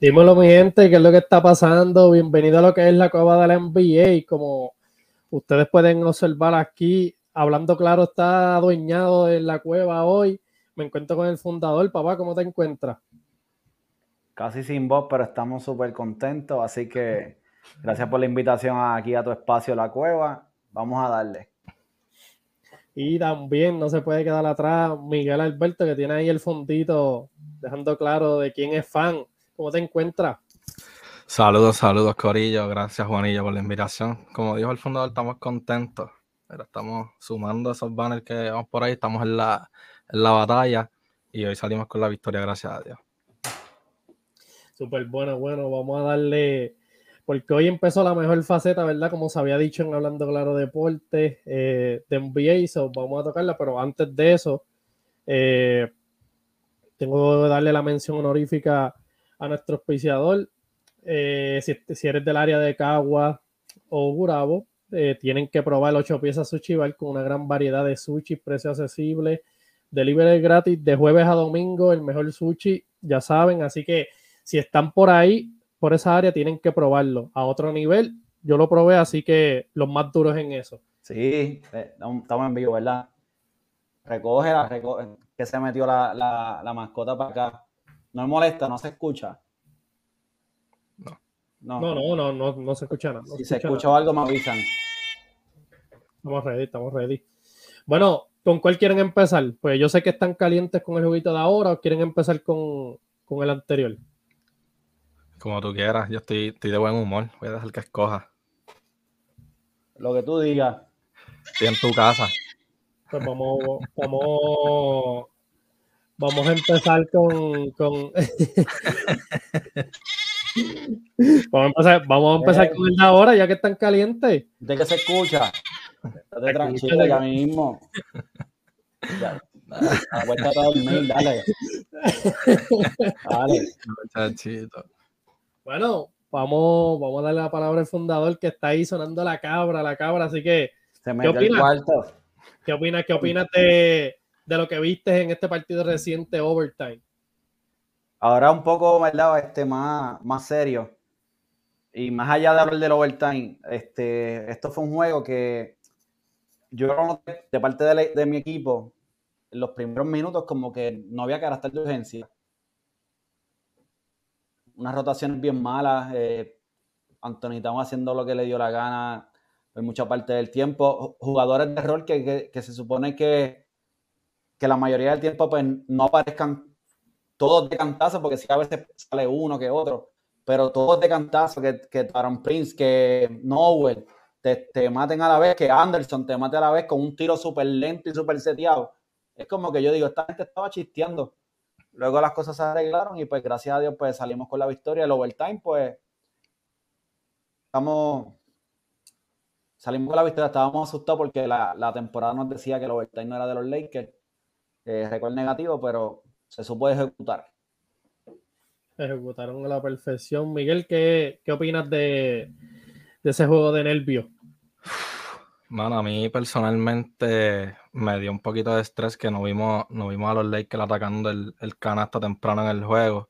Dímelo, mi gente, qué es lo que está pasando. Bienvenido a lo que es la cueva de la NBA. Como ustedes pueden observar aquí, hablando claro, está adueñado en la cueva hoy. Me encuentro con el fundador. Papá, ¿cómo te encuentras? Casi sin voz, pero estamos súper contentos. Así que gracias por la invitación aquí a tu espacio, la cueva. Vamos a darle. Y también no se puede quedar atrás Miguel Alberto, que tiene ahí el fondito, dejando claro de quién es fan ¿Cómo te encuentras? Saludos, saludos, Corillo. Gracias, Juanillo, por la invitación. Como dijo el fundador, estamos contentos. Pero estamos sumando esos banners que vamos por ahí. Estamos en la, en la batalla y hoy salimos con la victoria, gracias a Dios. Súper bueno, bueno. Vamos a darle. Porque hoy empezó la mejor faceta, ¿verdad? Como se había dicho en Hablando Claro Deporte eh, de NBA. So vamos a tocarla, pero antes de eso, eh, tengo que darle la mención honorífica a nuestro auspiciador. Eh, si, eres del área de Cagua o Gurabo, eh, tienen que probar 8 piezas Sushi Bar con una gran variedad de sushi, precio accesible, delivery gratis de jueves a domingo, el mejor sushi, ya saben. Así que si están por ahí, por esa área, tienen que probarlo a otro nivel. Yo lo probé, así que los más duros en eso. Sí, eh, estamos en vivo, ¿verdad? Recoge, recoge que se metió la, la mascota para acá. No me molesta, no se escucha. No. No, no, no, no, no, se escucha nada. si se escucha algo, me avisan. Estamos ready, estamos ready. Bueno, ¿con cuál quieren empezar? Pues yo sé que están calientes con el juguito de ahora o quieren empezar con, con el anterior. Como tú quieras, yo estoy, estoy, de buen humor. Voy a dejar que escoja. Lo que tú digas. Estoy en tu casa. Pues vamos, vamos Vamos a empezar con. con... vamos a empezar, vamos a empezar con el de ahora, ya que están calientes. De que se escucha. Estate tranquilo ya mismo. Ya. Vuelta a dormir, dale. Dale. Bueno, vamos, vamos a darle la palabra al fundador que está ahí sonando la cabra, la cabra, así que. Se ¿qué opinas? ¿Qué opinas? ¿Qué opinas de, de lo que viste en este partido reciente overtime. Ahora un poco, ¿verdad? Este, más, más serio. Y más allá de hablar del overtime, este, esto fue un juego que yo de parte de, mi equipo, en los primeros minutos como que no había carácter de urgencia. Unas rotaciones bien malas. Eh, Anthony haciendo lo que le dio la gana en mucha parte del tiempo. Jugadores de rol que se supone que que la mayoría del tiempo pues no aparezcan todos de cantazo, porque sí a veces sale uno que otro, pero todos de cantazo, que, que Prince, que Nowell, te, te, maten a la vez, que Anderson te mate a la vez con un tiro súper lento y súper seteado. Es como que yo digo, esta gente estaba chisteando. Luego las cosas se arreglaron y pues gracias a Dios pues salimos con la victoria. El overtime pues estamos salimos con la victoria, estábamos asustados porque la, la temporada nos decía que el overtime no era de los Lakers eh, récord negativo, pero se supo ejecutar. Ejecutaron a la perfección. Miguel, ¿qué, qué opinas de, ese juego de nervio? Mano, a mí personalmente me dio un poquito de estrés que no vimos, no vimos a los Lakers atacando el, el canasto temprano en el juego.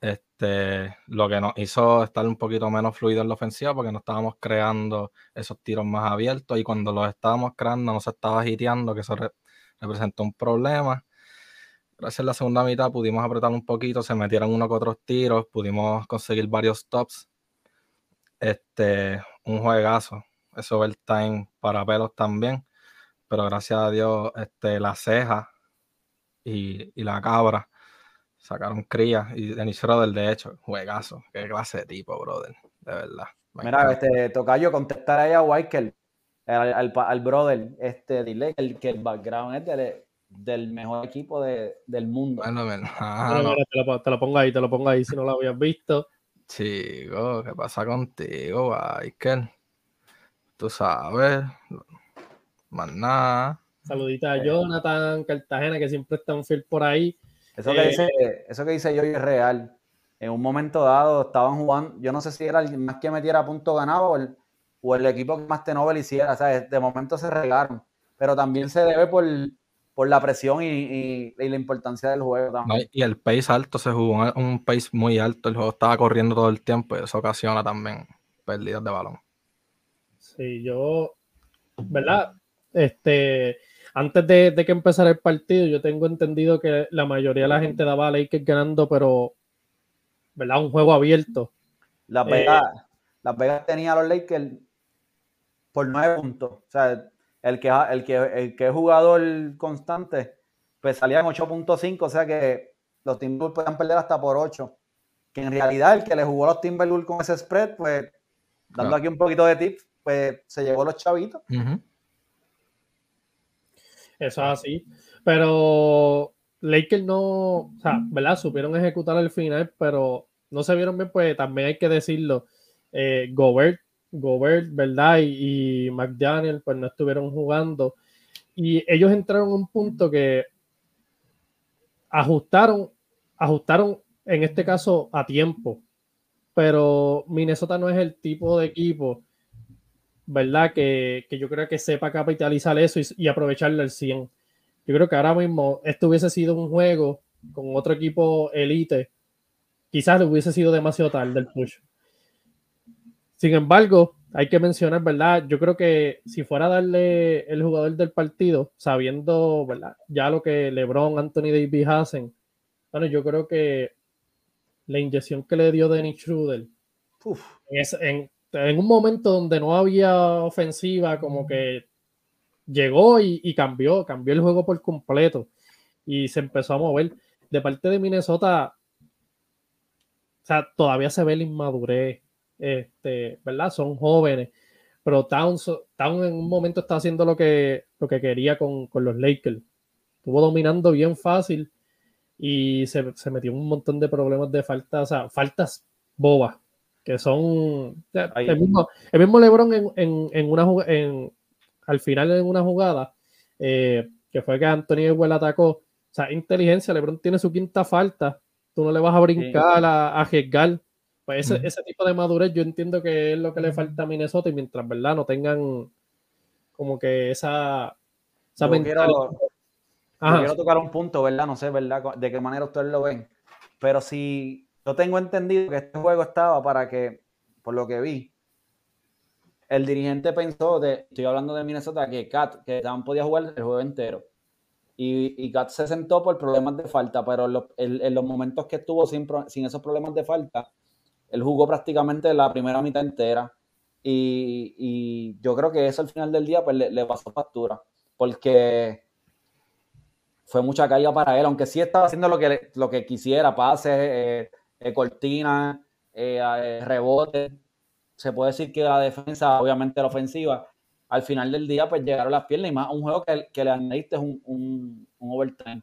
Este, lo que nos hizo estar un poquito menos fluido en la ofensiva porque no estábamos creando esos tiros más abiertos y cuando los estábamos creando no se estaba hiteando, que eso representó un problema. Gracias a la segunda mitad pudimos apretar un poquito, se metieron unos que otros tiros, pudimos conseguir varios tops. Este, un juegazo. Eso overtime para pelos también. Pero gracias a Dios, este, la ceja y, la cabra sacaron crías. Y Denis del de hecho, juegazo. Qué clase de tipo, brother. De verdad. Mira, este, toca yo contestar ahí a Michael al, brother, este, dile que el, que el background es del, mejor equipo del mundo. Bueno, te, lo, pongo ahí, te lo pongo ahí si no lo habías visto. Chico, ¿qué pasa contigo, Michael? Tú sabes, más nada. Saludita a eh. Jonathan Cartagena, que siempre está un fiel por ahí. Eso que, eh, dice, eso que dice yo es real. En un momento dado estaban jugando, yo no sé si era el más que metiera punto ganado o el, o el equipo que más Tenovel hiciera. ¿sabes? De momento se regaron. Pero también se debe por, por la presión y, la importancia del juego también. y el pace alto, se jugó un pace muy alto, el juego estaba corriendo todo el tiempo y eso ocasiona también pérdidas de balón. Sí, yo, ¿verdad? Este, antes de, que empezara el partido, yo tengo entendido que la mayoría de la gente daba a Lakers ganando, pero, ¿verdad? Un juego abierto. La Vegas, eh, la Vegas tenía a los Lakers por nueve puntos. O sea, el que, el que, el que es jugador constante, pues salían 8.5, o sea que los Timberwolves podían perder hasta por 8. Que en realidad el que le jugó a los Timberwolves con ese spread, pues, dando aquí un poquito de tips, pues se llevó los chavitos. Eso es así. Pero Lakers no, o sea, ¿verdad? Supieron ejecutar el final, pero no se vieron bien, pues también hay que decirlo. Eh, Gobert, Gobert, ¿verdad? Y, McDaniel, pues no estuvieron jugando. Y ellos entraron a un punto que ajustaron, ajustaron en este caso a tiempo. Pero Minnesota no es el tipo de equipo ¿verdad? Que, yo creo que sepa capitalizar eso y, y, aprovecharlo al 100. Yo creo que ahora mismo esto hubiese sido un juego con otro equipo elite, quizás hubiese sido demasiado tarde el push. Sin embargo, hay que mencionar, ¿verdad? Yo creo que si fuera a darle el jugador del partido, sabiendo, ¿verdad? Ya lo que LeBron, Anthony Davis hacen, bueno, yo creo que la inyección que le dio Dennis Schroeder es en, en un momento donde no había ofensiva, como que llegó y, cambió, cambió el juego por completo y se empezó a mover. De parte de Minnesota, o sea, todavía se ve la inmadurez, este, ¿verdad? Son jóvenes, pero Towns, en un momento está haciendo lo que, lo que quería con, los Lakers. Estuvo dominando bien fácil y se, se metió un montón de problemas de faltas, o sea, faltas bobas que son el mismo, el mismo, LeBron en, en, en una en, al final en una jugada eh, que fue que Anthony Edwards atacó, o sea, inteligencia, LeBron tiene su quinta falta, tú no le vas a brincar a, a pues ese, ese, tipo de madurez yo entiendo que es lo que le falta a Minnesota y mientras, ¿verdad? No tengan como que esa, esa quiero, quiero tocar un punto, ¿verdad? No sé, ¿verdad? De qué manera ustedes lo ven, pero si yo tengo entendido que este juego estaba para que, por lo que vi, el dirigente pensó, de, estoy hablando de Minnesota, que Kat, que también podía jugar el juego entero. Y, y Kat se sentó por problemas de falta, pero en los, momentos que estuvo sin, sin, esos problemas de falta, él jugó prácticamente la primera mitad entera. Y, yo creo que eso al final del día pues, le, pasó factura, porque fue mucha carga para él, aunque sí estaba haciendo lo que, lo que quisiera, pases, eh, eh, cortina, eh, eh, rebote. Se puede decir que la defensa, obviamente la ofensiva, al final del día, pues llegaron las piernas y más un juego que, que le añadiste un, un, un overtime.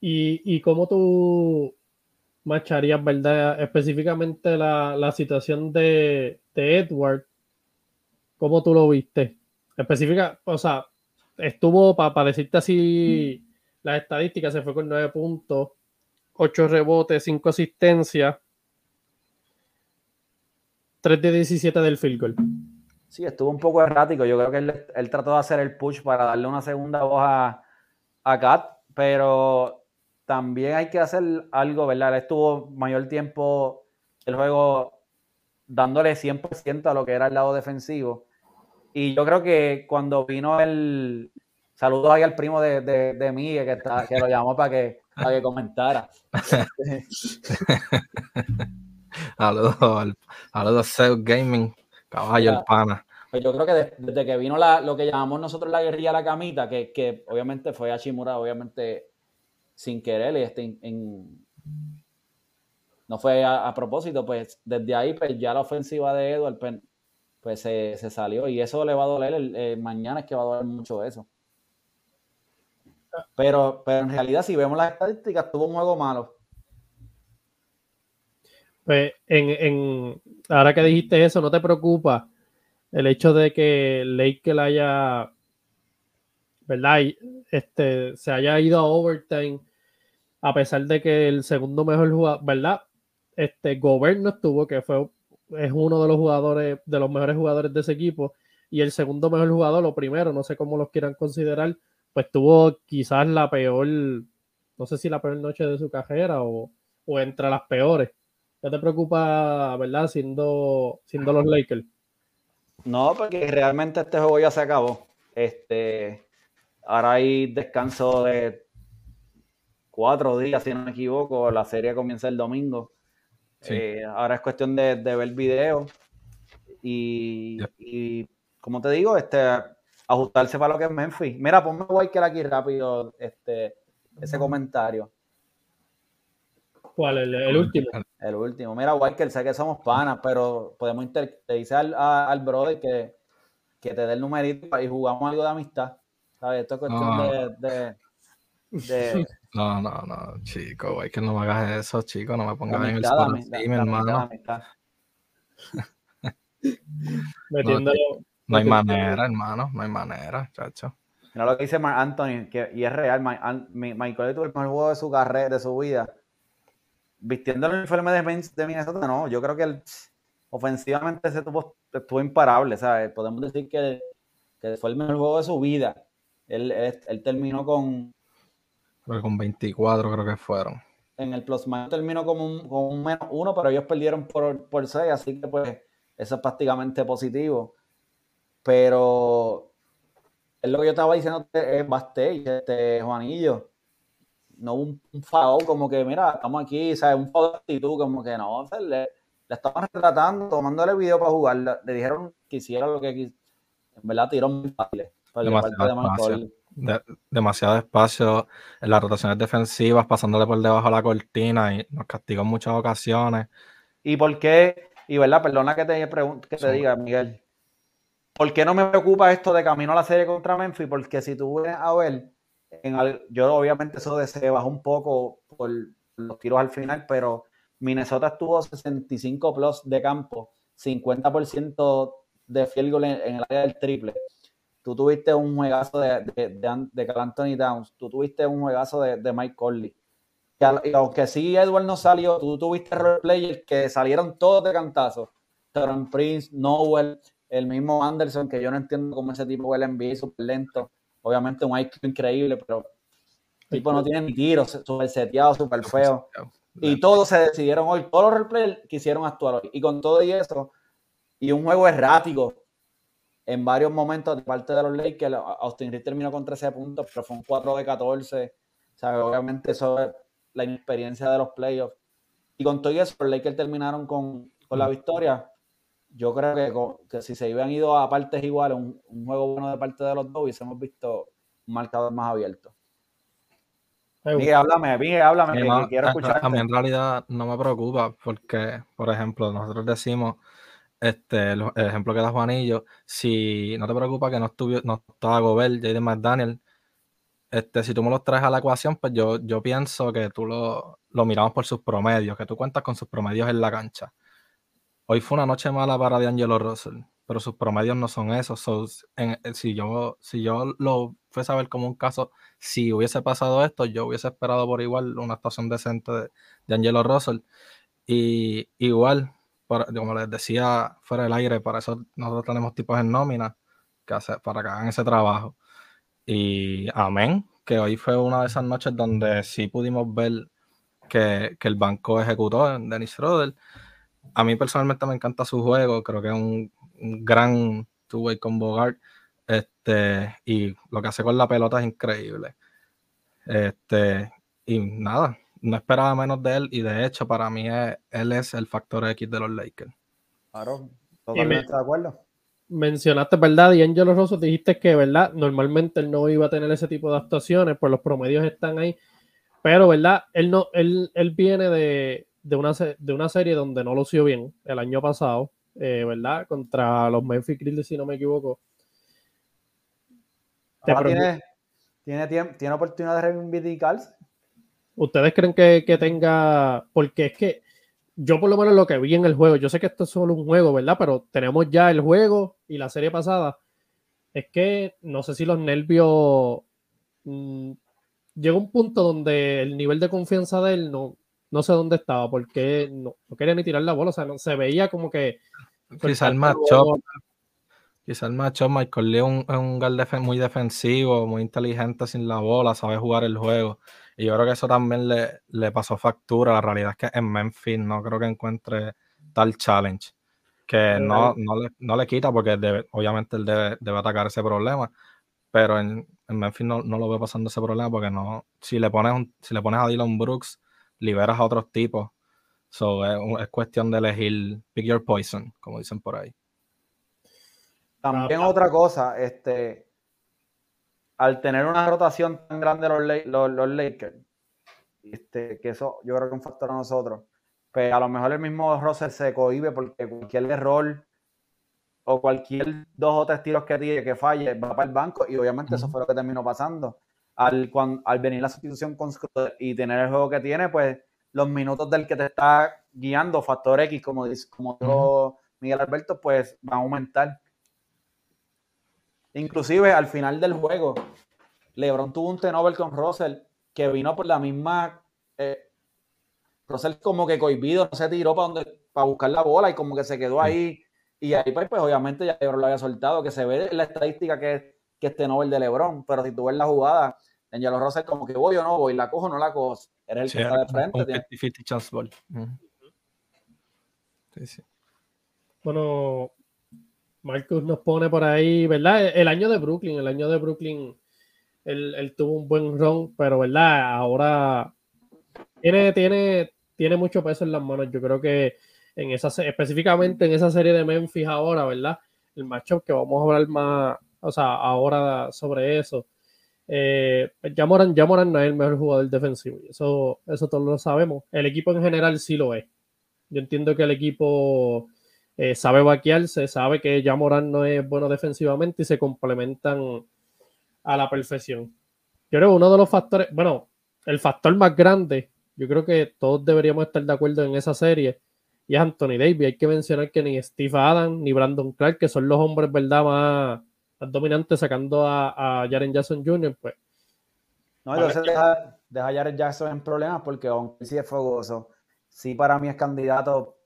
¿Y, ¿Y cómo tú macharías, verdad, específicamente la, la situación de, de, Edward? ¿Cómo tú lo viste? Específica, o sea, estuvo, para decirte así, las estadísticas, se fue con nueve puntos, 8 rebotes, 5 asistencias, 3 de 17 del field goal. Sí, estuvo un poco errático. Yo creo que él, trató de hacer el push para darle una segunda voz a, a Kat, pero también hay que hacer algo, ¿verdad? Él estuvo mayor tiempo el juego dándole 100% a lo que era el lado defensivo. Y yo creo que cuando vino el... Saludos ahí al primo de, de, de mí, que, está, que lo llamó para que para que comentara. Saludos a Self Gaming, caballo el pana. Pues yo creo que desde que vino la, lo que llamamos nosotros la guerrilla la camita, que, que obviamente fue a Shimura, obviamente sin querer, este, en, no fue a, propósito, pues desde ahí pues ya la ofensiva de Edward pues, pues se, se, salió y eso le va a doler, el, mañana es que va a doler mucho eso. Pero, pero en realidad, si vemos las estadísticas, tuvo un juego malo. Pues en, en, ahora que dijiste eso, ¿no te preocupa el hecho de que Lakers haya, ¿verdad? Este, se haya ido a overtime a pesar de que el segundo mejor jugador, ¿verdad? Este Gobert no estuvo, que fue, es uno de los jugadores, de los mejores jugadores de ese equipo, y el segundo mejor jugador, o primero, no sé cómo los quieran considerar, pues tuvo quizás la peor, no sé si la peor noche de su carrera o, o entre las peores. ¿Qué te preocupa, verdad, siendo, siendo los Lakers? No, porque realmente este juego ya se acabó. Este, ahora hay descanso de cuatro días, si no me equivoco. La serie comienza el domingo. Eh, ahora es cuestión de, ver video y, como te digo, este, ajustarse para lo que es Memphis. Mira, ponme Walker aquí rápido, este, ese comentario. ¿Cuál? El, último. El último. Mira, Walker, sé que somos panas, pero podemos inter te dice al, al brother que, que, te dé el numerito y jugamos algo de amistad. ¿Sabes? Esto es cuestión de, de, No, no, no, chico, Walker, no me hagas eso, chico, no me pongas en el spot mi hermano. no, hay manera, hermano, no hay manera, chacho. Mira lo que dice Mark Anthony, que, y es real, Michael tuvo el mejor juego de su carrera, de su vida vistiendo el uniforme de, de Minnesota, no, yo creo que él, ofensivamente se tuvo, estuvo imparable, ¿sabes? Podemos decir que, que, fue el mejor juego de su vida. Él, él, terminó con... con 24 creo que fueron. En el plus minus terminó con un, con un menos uno, pero ellos perdieron por, por 6, así que pues eso es prácticamente positivo. Pero es lo que yo estaba diciendo, es Basté, este Juanillo no un, un como que, mira, estamos aquí, ¿sabes? Un foul de actitud, como que no, le, le estaban retratando, tomándole video para jugar, le, dijeron que hiciera lo que en verdad tiró muy Demasiado, espacio, demasiado espacio en las rotaciones defensivas, pasándole por debajo de la cortina y nos castigó en muchas ocasiones. ¿Y por qué? Y verdad, perdona que te, que te diga, Miguel, ¿por qué no me preocupa esto de camino a la serie contra Memphis? Porque si tú ves a ver, yo obviamente eso se bajó un poco por los tiros al final, pero Minnesota estuvo 65 plus de campo, 50% de field goal en, el área del triple. Tú tuviste un juegazo de, de, de, Anthony Downs, tú tuviste un juegazo de, Mike Conley. Y aunque sí Edward no salió, tú tuviste role players que salieron todos de cantazo. Teron Prince, Noel, el mismo Anderson, que yo no entiendo cómo ese tipo el NBA súper lento obviamente un IQ increíble, pero el tipo no tiene ni tiros, súper seteado, súper feo. Y todos se decidieron hoy, todos los replayers quisieron actuar hoy. Y con todo y eso, y un juego errático en varios momentos de parte de los Lakers, Austin Reed terminó con 13 puntos, pero fue un 4 de 14. O sea, obviamente eso es la inexperiencia de los playoffs. Y con todo eso, los Lakers terminaron con, con la victoria yo creo que, si se hubieran ido a partes iguales, un, juego bueno de parte de los dos, hubiésemos visto un marcador más abierto. Miguel, háblame, Miguel, háblame, que quiero escuchar. A, mí en realidad no me preocupa porque, por ejemplo, nosotros decimos, este, el, ejemplo que da Juanillo, si no te preocupa que no, estuvo, no estaba Gobert, Jaden McDaniel, este, si tú me los traes a la ecuación, pues yo, yo pienso que tú lo, lo miramos por sus promedios, que tú cuentas con sus promedios en la cancha. Hoy fue una noche mala para D'Angelo Russell, pero sus promedios no son esos. Eh, si, yo, si yo lo fuese a ver como un caso, si hubiese pasado esto, yo hubiese esperado por igual una actuación decente de, de Angelo Russell. Y igual, como les decía fuera del aire, para eso nosotros tenemos tipos en nómina que hacer, para que hagan ese trabajo. Y amén, que hoy fue una de esas noches donde sí pudimos ver que, que el banco ejecutó en Dennis Schroeder a mí personalmente me encanta su juego, creo que es un, gran two-way con Bogart. Este, y lo que hace con la pelota es increíble. Este, y nada, no esperaba menos de él, y de hecho, para mí él es el factor X de los Lakers. Claro, totalmente de acuerdo. Mencionaste, ¿verdad? Y Angelo Rosso dijiste que, ¿verdad? Normalmente él no iba a tener ese tipo de actuaciones, pues los promedios están ahí. Pero, ¿verdad? Él no, él, él viene de, de una, de una serie donde no lució bien el año pasado, eh, ¿verdad? Contra los Memphis Grizzlies, si no me equivoco. tiene, tiene, tiene, oportunidad de reivindicarse. ¿Ustedes creen que, tenga.? Porque es que yo, por lo menos, lo que vi en el juego, yo sé que esto es solo un juego, ¿verdad? Pero tenemos ya el juego y la serie pasada. Es que no sé si los nervios. Mm, llegó un punto donde el nivel de confianza de él no, no sé dónde estaba, porque no, quería ni tirar la bola, o sea, no, se veía como que... Quizá el matchup, Quizá el macho Michael Lee es un, un guard muy defensivo, muy inteligente sin la bola, sabe jugar el juego. Y yo creo que eso también le, le pasó factura. La realidad es que en Memphis no creo que encuentre tal challenge. Que no, no, le, no le quita porque obviamente él debe, debe, atacar ese problema. Pero en, en Memphis no, no, lo veo pasando ese problema porque no. Si le pones, un, si le pones a Dylan Brooks, liberas a otros tipos. So, es, es cuestión de elegir pick your poison, como dicen por ahí. También otra cosa, este, al tener una rotación tan grande los, los, Lakers, este, que eso yo creo que es un factor a nosotros, pues a lo mejor el mismo Russell se cohibe porque cualquier error o cualquier dos o tres tiros que tire que falle va para el banco y obviamente eso fue lo que terminó pasando. Al, al venir la sustitución con y tener el juego que tiene, pues los minutos del que te está guiando, factor X, como, dice, como dijo Miguel Alberto, pues va a aumentar. Inclusive al final del juego, LeBron tuvo un tenover con Russell que vino por la misma. Eh, Russell como que cohibido, no se tiró para, donde, para buscar la bola y como que se quedó ahí. Y ahí pues, pues obviamente ya LeBron lo había soltado, que se ve en la estadística que, que es tenover de LeBron, pero si tú ves la jugada, Angelo Russell como que voy o no voy, la cojo o no la cojo. Eres el que está de frente. Sí, sí. Bueno, Marcus nos pone por ahí, ¿verdad? El año de Brooklyn, el año de Brooklyn, él, tuvo un buen run, pero ¿verdad? Ahora tiene, tiene, tiene mucho peso en las manos. Yo creo que en esa, específicamente en esa serie de Memphis ahora, ¿verdad? El matchup que vamos a hablar más, o sea, ahora sobre eso. Eh, ya Moran, ya Moran no es el mejor jugador defensivo, eso, eso todos lo sabemos. El equipo en general sí lo es. Yo entiendo que el equipo eh, sabe vaquearse, sabe que ya Morán no es bueno defensivamente y se complementan a la perfección. Yo creo que uno de los factores, bueno, el factor más grande, yo creo que todos deberíamos estar de acuerdo en esa serie, y es Anthony Davis. Hay que mencionar que ni Steve Adams ni Brandon Clark, que son los hombres, ¿verdad?, más, dominantes sacando a, a Jaren Jackson Jr., pues. No, entonces deja, deja a Jaren Jackson en problemas porque aunque sí es fogoso, sí para mí es candidato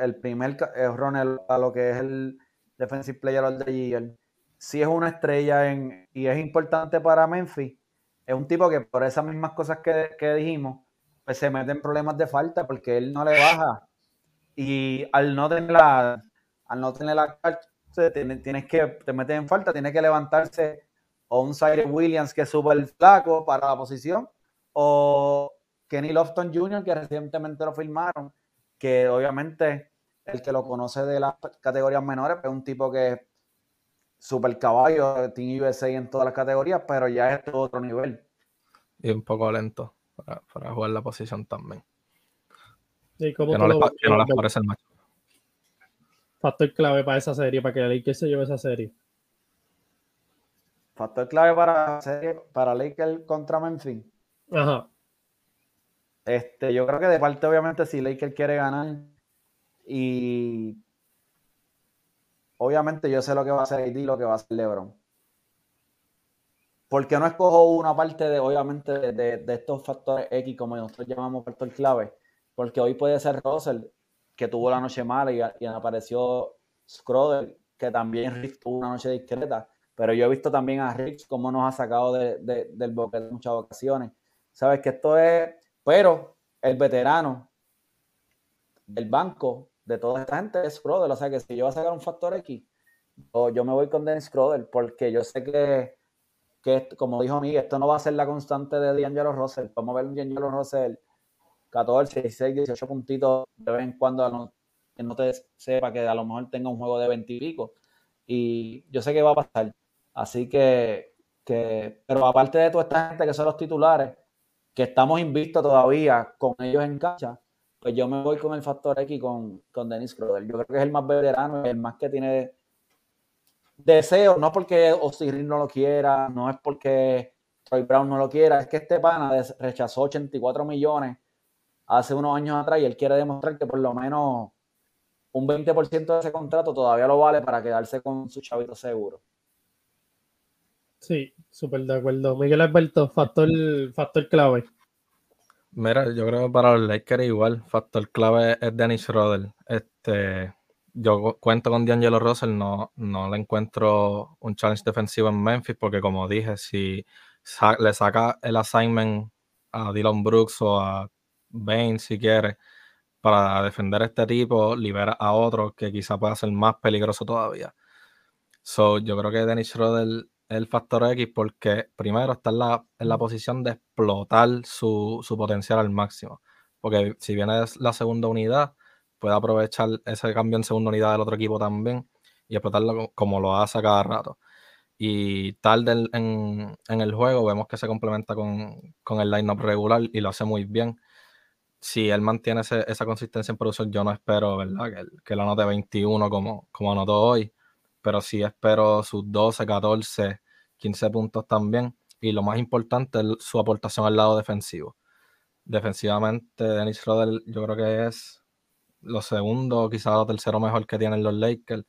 el primer eh, Ronald a lo que es el Defensive Player of the Year, si es una estrella en, y es importante para Memphis. Es un tipo que por esas mismas cosas que, dijimos, pues se mete en problemas de falta porque él no le baja. Y al no tener la, al no tener la tienes, que, te metes en falta, tiene que levantarse o un Cyrus Williams que sube el flaco para la posición, o Kenny Lofton Jr., que recientemente lo firmaron, que obviamente el que lo conoce de las categorías menores es un tipo que es super caballo, Team USA en todas las categorías, pero ya es otro nivel. Y un poco lento para, jugar la posición también. ¿Y cómo que no, les, parece el macho. Factor clave para esa serie, para que Lakers se lleve esa serie. Factor clave para, serie, para Lakers contra Memphis. Ajá. Este, yo creo que de parte, obviamente, si Lakers quiere ganar y obviamente yo sé lo que va a hacer AD lo que va a hacer LeBron. ¿Por qué no escojo una parte de, obviamente, de, estos factores X, como nosotros llamamos factor clave? Porque hoy puede ser Russell, que tuvo la noche mala y, apareció Scroder, que también Rick tuvo una noche discreta. Pero yo he visto también a Rich cómo nos ha sacado del boquete en muchas ocasiones. Sabes que esto es pero el veterano del banco de toda esta gente es Schroeder. O sea que si yo voy a sacar un factor X, yo me voy con Dennis Schroeder porque yo sé que, que, como dijo Miguel, esto no va a ser la constante de D'Angelo Russell. Vamos a ver un D'Angelo Russell 14, 16, 18 puntitos de vez en cuando que no te sepa que a lo mejor tenga un juego de 20 y pico. Y yo sé que va a pasar. Así que, que pero aparte de toda esta gente que son los titulares, que estamos invistos todavía con ellos en cancha, pues yo me voy con el factor X con, con Dennis Crowder. Yo creo que es el más veterano, el más que tiene deseo, no porque Osiris no lo quiera, no es porque Troy Brown no lo quiera, es que este pana rechazó 84 millones hace unos años atrás y él quiere demostrar que por lo menos un 20% de ese contrato todavía lo vale para quedarse con su chavito seguro. Sí, súper de acuerdo. Miguel Alberto, factor, factor clave. Mira, yo creo que para los Lakers igual, factor clave es Dennis Schroeder. Este, yo cuento con D'Angelo Russell, no, no le encuentro un challenge defensivo en Memphis, porque como dije, si le saca el assignment a Dylan Brooks o a Bain, si quiere, para defender a este tipo, libera a otro que quizá pueda ser más peligroso todavía. So, yo creo que Dennis Schroeder el factor X porque primero está en la, en la posición de explotar su, su potencial al máximo. Porque si viene la segunda unidad, puede aprovechar ese cambio en segunda unidad del otro equipo también y explotarlo como lo hace cada rato. Y tarde en, el juego vemos que se complementa con, con el line-up regular y lo hace muy bien. Si él mantiene esa consistencia en producción, yo no espero, ¿verdad? Que, que la anote 21 como, como anotó hoy, pero sí espero sus 12, 14, 15 puntos también. Y lo más importante es su aportación al lado defensivo. Defensivamente, Dennis Schroeder yo creo que es lo segundo, quizás lo tercero mejor que tienen los Lakers.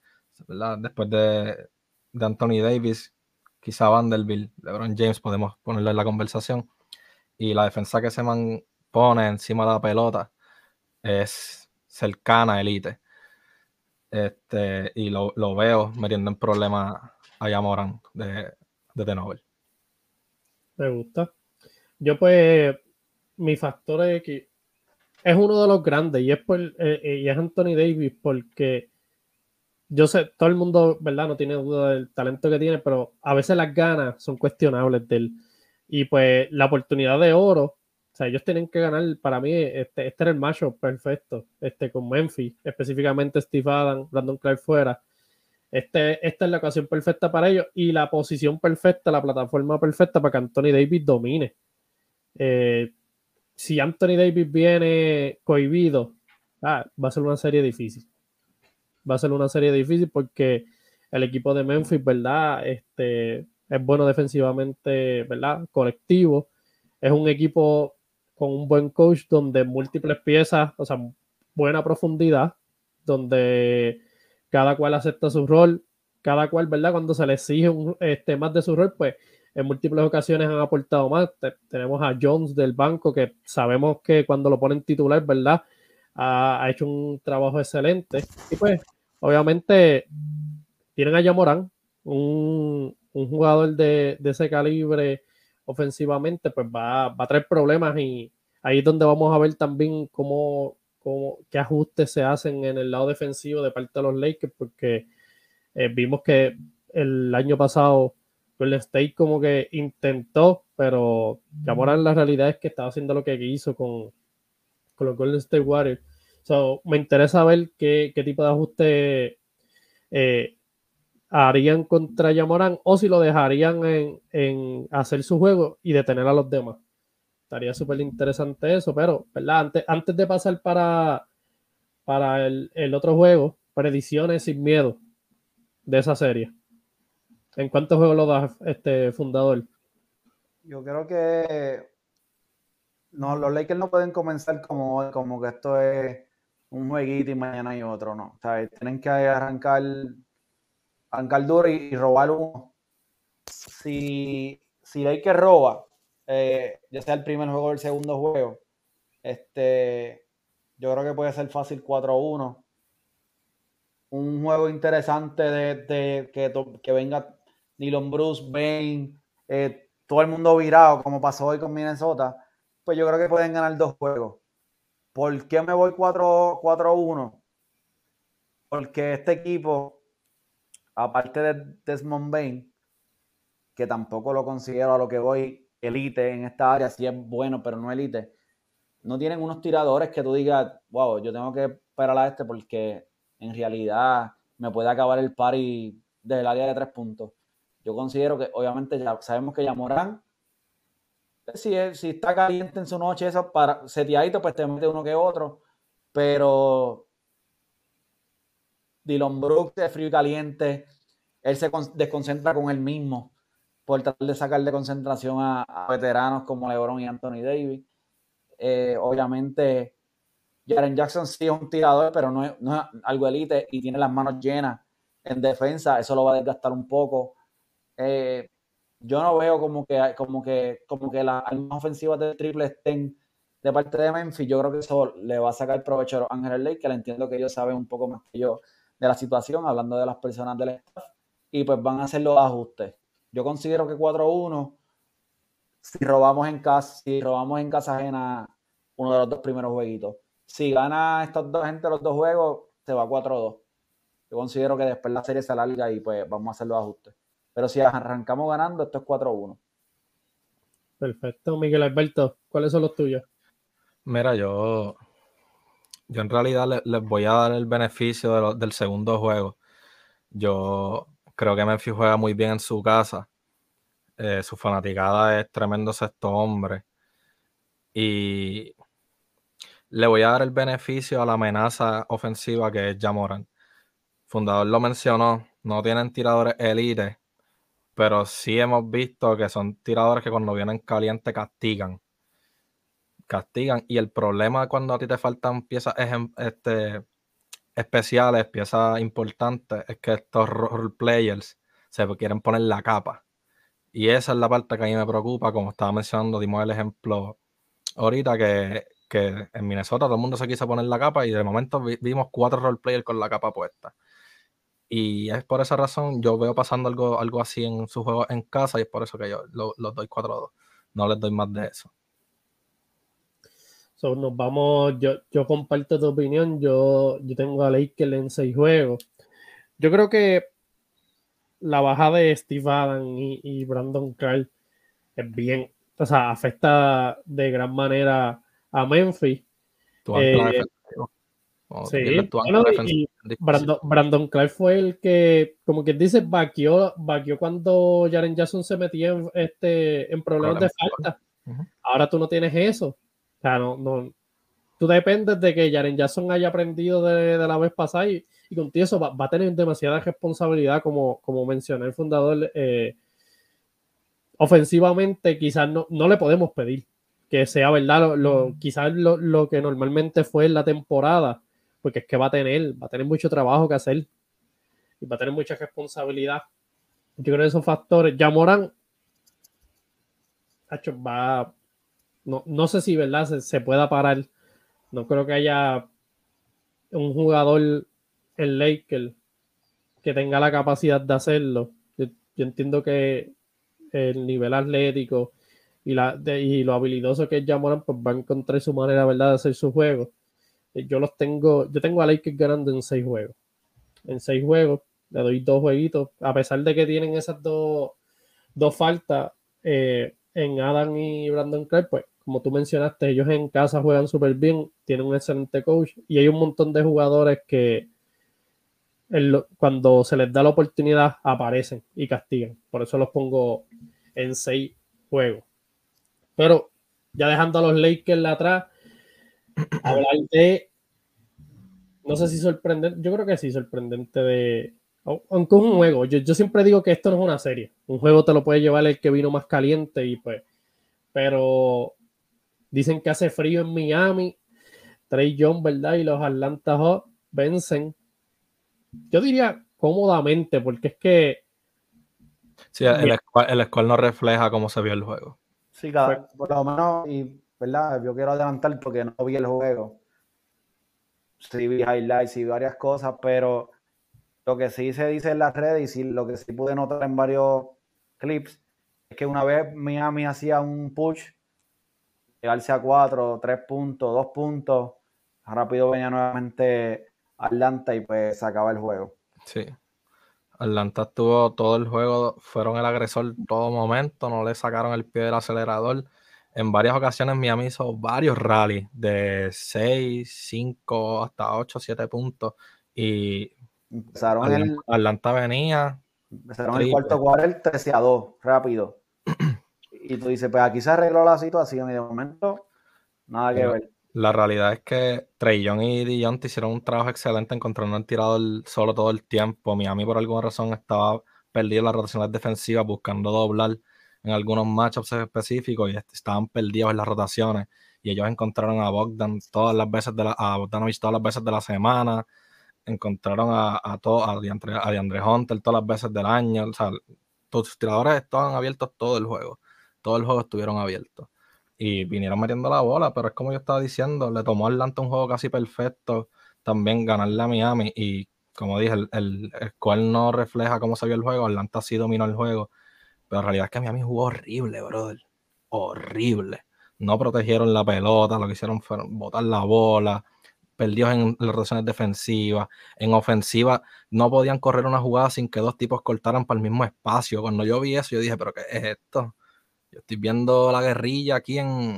Después de, de Anthony Davis, quizá Vanderbilt, LeBron James, podemos ponerlo en la conversación. Y la defensa que se pone encima de la pelota es cercana a elite. Este, y lo, veo metiendo en problemas a Yamoran de, de Nobel. Me gusta. Yo pues, mi factor que es uno de los grandes y es, por, eh, eh, y es Anthony Davis porque yo sé, todo el mundo, ¿verdad? No tiene duda del talento que tiene, pero a veces las ganas son cuestionables de él. Y pues la oportunidad de oro, o sea, ellos tienen que ganar, para mí, este, este era el macho perfecto, este con Memphis, específicamente Steve Adams, Brandon Clark fuera. Este, esta es la ocasión perfecta para ellos y la posición perfecta, la plataforma perfecta para que Anthony Davis domine. Eh, si Anthony Davis viene cohibido, ah, va a ser una serie difícil. Va a ser una serie difícil porque el equipo de Memphis, ¿verdad? Este, es bueno defensivamente, ¿verdad? Colectivo. Es un equipo con un buen coach donde múltiples piezas, o sea, buena profundidad, donde cada cual acepta su rol, cada cual, ¿verdad? Cuando se le exige un, este, más de su rol, pues en múltiples ocasiones han aportado más. tenemos a Jones del banco, que sabemos que cuando lo ponen titular, ¿verdad? Ha, hecho un trabajo excelente. Y pues, obviamente, tienen a Yamorán, un, un jugador de, ese calibre ofensivamente, pues va, a traer problemas y ahí es donde vamos a ver también cómo, cómo qué ajustes se hacen en el lado defensivo de parte de los Lakers, porque eh, vimos que el año pasado Golden State como que intentó, pero Jamoran la realidad es que estaba haciendo lo que hizo con, con los Golden State Warriors. So, me interesa ver qué, tipo de ajuste eh, harían contra Yamoran o si lo dejarían en, hacer su juego y detener a los demás. Estaría súper interesante eso, pero ¿verdad? Antes, antes de pasar para, para el, el otro juego, predicciones sin miedo de esa serie. ¿En cuántos juegos lo das, este fundador? Yo creo que no, los Lakers no pueden comenzar como, como que esto es un jueguito y mañana hay otro, no. O sea, tienen que arrancar, arrancar duro y, robar uno. Si, si Lakers roba, eh, ya sea el primer juego o el segundo juego, este, yo creo que puede ser fácil 4-1. Un juego interesante de, que, que venga Dylan Bruce, Bain, eh, todo el mundo virado, como pasó hoy con Minnesota, pues yo creo que pueden ganar dos juegos. ¿Por qué me voy 4-1? Porque este equipo, aparte de Desmond Bain, que tampoco lo considero a lo que voy elite en esta área, si es bueno, pero no elite, no tienen unos tiradores que tú digas, wow, yo tengo que esperar a este porque en realidad me puede acabar el party del área de tres puntos. Yo considero que, obviamente, ya sabemos que ya Morán, si, si está caliente en su noche, eso para setiadito, pues te mete uno que otro. Pero Dylan Brooks de frío y caliente, él se desconcentra con él mismo por tratar de sacar de concentración a, veteranos como LeBron y Anthony Davis. Eh, obviamente, Jaren Jackson sí es un tirador, pero no es, no es algo elite y tiene las manos llenas en defensa. Eso lo va a desgastar un poco. Eh, yo no veo como que, como que, como que las armas ofensivas del triple estén de parte de Memphis. Yo creo que eso le va a sacar provecho a los Ángeles que le entiendo que ellos saben un poco más que yo de la situación, hablando de las personas del staff, y pues van a hacer los ajustes. Yo considero que 4-1, si robamos en casa, si robamos en casa ajena uno de los dos primeros jueguitos. Si gana estos dos gente los dos juegos, se va 4-2. Yo considero que después la serie se alarga y pues vamos a hacer los ajustes. Pero si arrancamos ganando, esto es 4-1. Perfecto, Miguel Alberto, ¿cuáles son los tuyos? Mira, yo, yo en realidad les, voy a dar el beneficio del segundo juego. Yo creo que Memphis juega muy bien en su casa. Eh, su fanaticada es tremendo sexto hombre. Y le voy a dar el beneficio a la amenaza ofensiva que es Jamoran. Fundador lo mencionó, no tienen tiradores elite, pero sí hemos visto que son tiradores que cuando vienen caliente castigan. Castigan. Y el problema cuando a ti te faltan piezas este, especiales, piezas importantes, es que estos role players se quieren poner la capa. Y esa es la parte que a mí me preocupa, como estaba mencionando, dimos el ejemplo ahorita que, que en Minnesota todo el mundo se quiso poner la capa y de momento vimos cuatro role players con la capa puesta. Y es por esa razón, yo veo pasando algo, algo así en su juego en casa y es por eso que yo los doy 4-2. No les doy más de eso. So, nos vamos, yo, yo comparto tu opinión, yo, yo tengo a Lakers en seis juegos. Yo creo que la baja de Steve Adams y, Brandon Carl es bien, o sea, afecta de gran manera a Memphis. Eh, sí, y Brandon, Brandon Clark fue el que, como que dice, vaqueó, cuando Jaren Jackson se metía en, este, en problemas de falta. Ahora tú no tienes eso. Sea, no, no, tú dependes de que Jaren Jackson haya aprendido de, la vez pasada y, contigo eso va, a tener demasiada responsabilidad, como, como mencioné el fundador. Eh, ofensivamente, quizás no, no le podemos pedir que sea verdad, lo, quizás lo, lo, que normalmente fue en la temporada, porque es que va a tener, va a tener mucho trabajo que hacer y va a tener mucha responsabilidad. Yo creo que esos factores, ya Morán, va, no, no sé si verdad se, se pueda parar no creo que haya un jugador en Lakers que tenga la capacidad de hacerlo. Yo, entiendo que el nivel atlético y, la, y lo habilidoso que es Jamoran, pues va a encontrar su manera, ¿verdad?, de hacer su juego. Yo los tengo, yo tengo a Lakers ganando en seis juegos. En seis juegos, le doy dos jueguitos, a pesar de que tienen esas dos, dos faltas eh, en Adam y Brandon Clark, pues como tú mencionaste, ellos en casa juegan súper bien, tienen un excelente coach y hay un montón de jugadores que cuando se les da la oportunidad aparecen y castigan. Por eso los pongo en seis juegos. Pero ya dejando a los Lakers atrás, hablar de, no sé si sorprendente, yo creo que sí, sorprendente de, aunque es un juego, yo, yo siempre digo que esto no es una serie, un juego te lo puede llevar el que vino más caliente y pues, pero Dicen que hace frío en Miami. Trey John, ¿verdad? Y los Atlanta Hawks vencen. Yo diría cómodamente, porque es que. Sí, el, el no refleja cómo se vio el juego. Sí, claro, por lo menos, y, ¿verdad? Yo quiero adelantar porque no vi el juego. Sí vi highlights y varias cosas, pero lo que sí se dice en las redes y lo que sí pude notar en varios clips es que una vez Miami hacía un push llegarse a cuatro, tres puntos, dos puntos. Rápido venía nuevamente Atlanta y pues se acaba el juego. Sí. Atlanta estuvo todo el juego, fueron el agresor todo momento, no le sacaron el pie del acelerador. En varias ocasiones Miami hizo varios rallies de 6, 5 hasta 8, 7 puntos. Y empezaron el, Atlanta venía. Empezaron el cuarto cuarto 13 a 2, rápido y tú dices, pues aquí se arregló la situación y de momento nada que ver. La realidad es que Trey Young y Dion hicieron un trabajo excelente encontrando el tirador solo todo el tiempo. Miami por alguna razón estaba perdido en las rotaciones defensivas buscando doblar en algunos matchups específicos y estaban perdidos en las rotaciones y ellos encontraron a Bogdan todas las veces de la, a Bogdanovich todas las veces de la semana encontraron a, a, todo, a, DeAndre, a Hunter todas las veces del año o sea, tus tiradores estaban abiertos todo el juego todo el juego estuvieron abiertos. Y vinieron metiendo la bola, pero es como yo estaba diciendo, le tomó Atlanta un juego casi perfecto, también ganarle a Miami y como dije, el, el, cual no refleja cómo se vio el juego. Atlanta sí dominó el juego, pero en realidad es que Miami jugó horrible, brother. Horrible. No protegieron la pelota, lo que hicieron fue botar la bola, perdidos en las rotaciones defensivas. En ofensiva no podían correr una jugada sin que dos tipos cortaran para el mismo espacio. Cuando yo vi eso, yo dije, ¿pero qué es esto? Yo estoy viendo la guerrilla aquí en,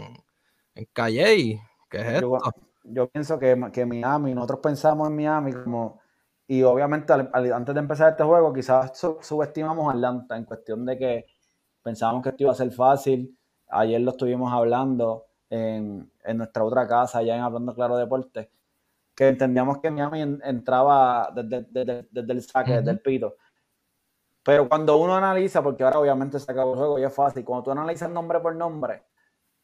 en Calle. ¿Qué es esto? Yo, pienso que, que, Miami, nosotros pensamos en Miami como. Y obviamente antes de empezar este juego, quizás subestimamos a Atlanta en cuestión de que pensábamos que esto iba a ser fácil. Ayer lo estuvimos hablando en, en nuestra otra casa, ya en Hablando Claro Deporte que entendíamos que Miami entraba desde, el saque, desde el pito. Pero cuando uno analiza, porque ahora obviamente se acabó el juego y es fácil, cuando tú analizas nombre por nombre,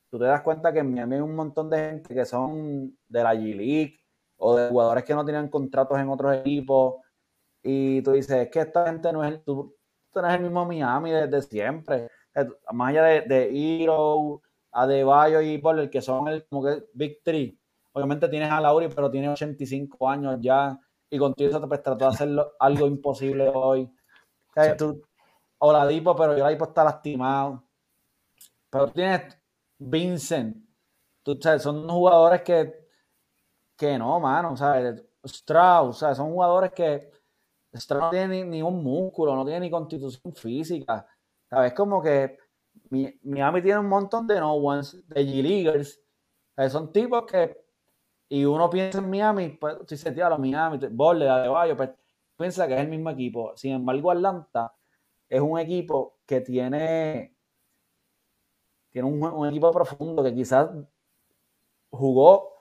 tú te das cuenta que en Miami hay un montón de gente que son de la G-League o de jugadores que no tienen contratos en otros equipos. Y tú dices, es que esta gente no es el, tú, tú el mismo Miami desde siempre. Más allá de, de Hero, Adebayo y el que son el como que Big Three Obviamente tienes a Lauri, pero tiene 85 años ya y contigo eso te pues, trató de hacer algo imposible hoy. O, la Dipo, pero yo la Dipo está lastimado. Pero tienes Vincent. Tú, sabes, son jugadores que, que no, mano. ¿sabes? Strauss, ¿sabes? son jugadores que Strauss no tiene ni, un músculo, no tiene ni constitución física. ¿Sabes? Como que Miami tiene un montón de no ones, de G-Leaguers. Son tipos que y uno piensa en Miami, pues si se tira a Miami, Bolle, Adebayo, pues piensa que es el mismo equipo. Sin embargo, Atlanta es un equipo que tiene, tiene un, equipo profundo que quizás jugó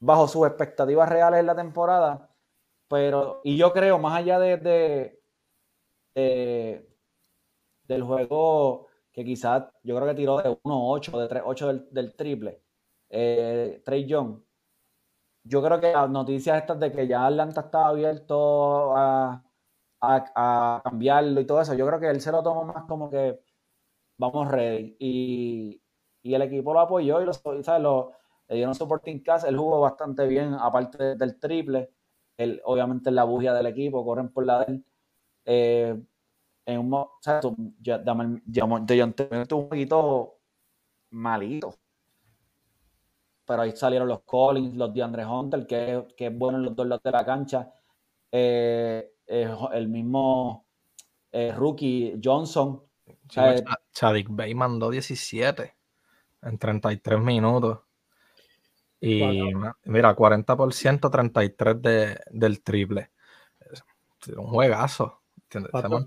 bajo sus expectativas reales en la temporada, pero, y yo creo, más allá de, del juego que quizás yo creo que tiró de 1-8, de 3-8 del, del, triple, eh, Trey Young, yo creo que las noticias estas de que ya Atlanta estaba abierto a, cambiarlo y todo eso, yo creo que él se lo tomó más como que vamos ready. Y, el equipo lo apoyó y lo, ¿sabes? lo le dieron supporting cast. Él jugó bastante bien, aparte del triple. Él, obviamente, en la bugia del equipo, corren por la de él. Eh, en un, o sea, tú, un poquito malito pero ahí salieron los Collins, los de Andre Hunter, que, que, es bueno en los dos lados de la cancha. Eh, eh, el mismo eh, rookie Johnson. Chadic Bay mandó 17 en 33 minutos. Y mira, 40%, 33 de, del triple. Un juegazo. Cuatro,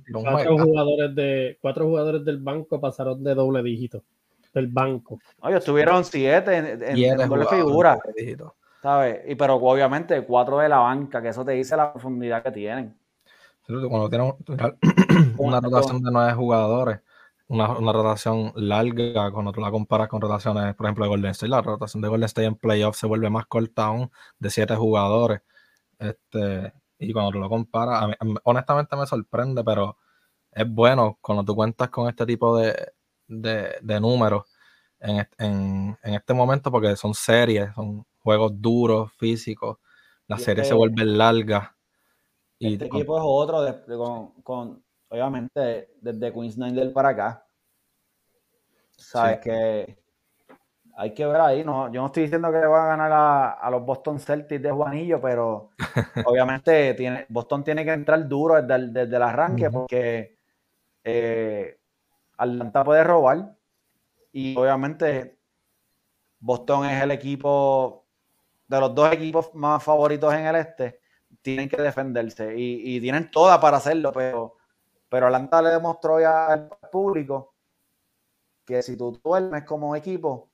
jugadores de, cuatro jugadores del banco pasaron de doble dígito del banco. Oye, estuvieron siete en, en, figura. ¿Sabes? Y pero obviamente cuatro de la banca, que eso te dice la profundidad que tienen. Cuando tienen una rotación de nueve jugadores, una, una, rotación larga, cuando tú la comparas con rotaciones, por ejemplo, de Golden State, la rotación de Golden State en playoff se vuelve más corta aún de siete jugadores. Este, y cuando tú lo comparas, honestamente me sorprende, pero es bueno cuando tú cuentas con este tipo de, de, números en, este momento porque son series, son juegos duros, físicos, la serie se vuelve larga. Y este equipo es otro, con, obviamente, desde Queens Nine para acá. Sabes que hay que ver ahí. No, yo no estoy diciendo que le van a ganar a, los Boston Celtics de Juanillo, pero obviamente tiene, Boston tiene que entrar duro desde el, desde el arranque porque eh, Atlanta puede robar y obviamente Boston es el equipo de los dos equipos más favoritos en el este. Tienen que defenderse y, tienen toda para hacerlo, pero, pero Atlanta le demostró ya al público que si tú duermes como equipo,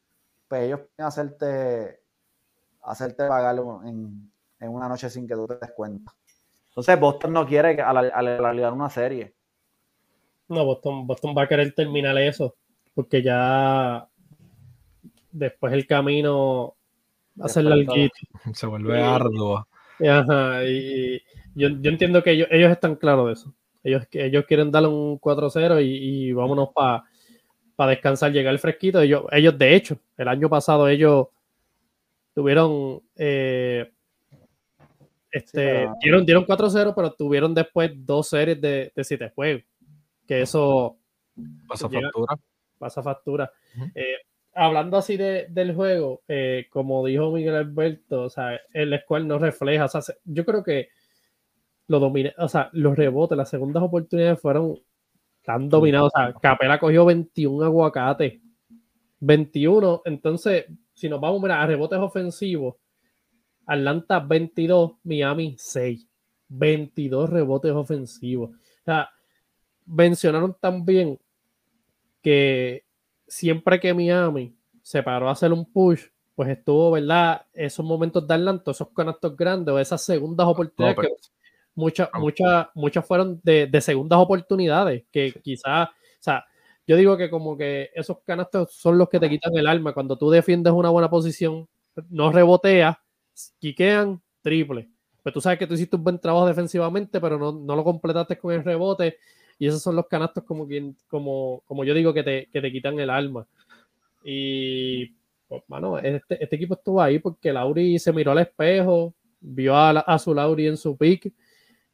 pues ellos pueden hacerte, hacerte pagarlo en, una noche sin que tú te des cuenta. Entonces Boston no quiere alargar una serie. No, Boston, Boston va a querer terminar eso, porque ya después el camino va a ser larguito. Se vuelve arduo. Ajá, y yo, entiendo que ellos, están claros de eso. Ellos, ellos quieren darle un 4-0 y, vámonos para descansar, llegar el fresquito. Ellos, ellos, de hecho, el año pasado ellos tuvieron eh, Este, dieron, dieron 4-0, pero tuvieron después dos series de, de siete juegos. Que eso. Pasa factura. Pasa factura. Eh, hablando así de, del juego, eh, como dijo Miguel Alberto, o sea, el squad no refleja. O sea, yo creo que lo domina, o sea, los rebotes, las segundas oportunidades fueron tan dominados. O sea, Capela cogió 21 aguacates. 21. Entonces, si nos vamos a rebotes ofensivos, Atlanta 22, Miami 6. 22 rebotes ofensivos. O sea, mencionaron también que siempre que Miami se paró a hacer un push, pues estuvo, ¿verdad? Esos momentos de Atlanta, esos canastos grandes o esas segundas oportunidades que muchas, muchas, muchas fueron de, de, segundas oportunidades que quizás, o sea, yo digo que como que esos canastos son los que te quitan el alma. Cuando tú defiendes una buena posición, no reboteas, quiquean, triple. Pues tú sabes que tú hiciste un buen trabajo defensivamente, pero no, no lo completaste con el rebote. Y esos son los canastos como, quien, como, como yo digo que te, que te quitan el alma. Y, pues, mano, este, este, equipo estuvo ahí porque Lauri se miró al espejo, vio a, a su Lauri en su pick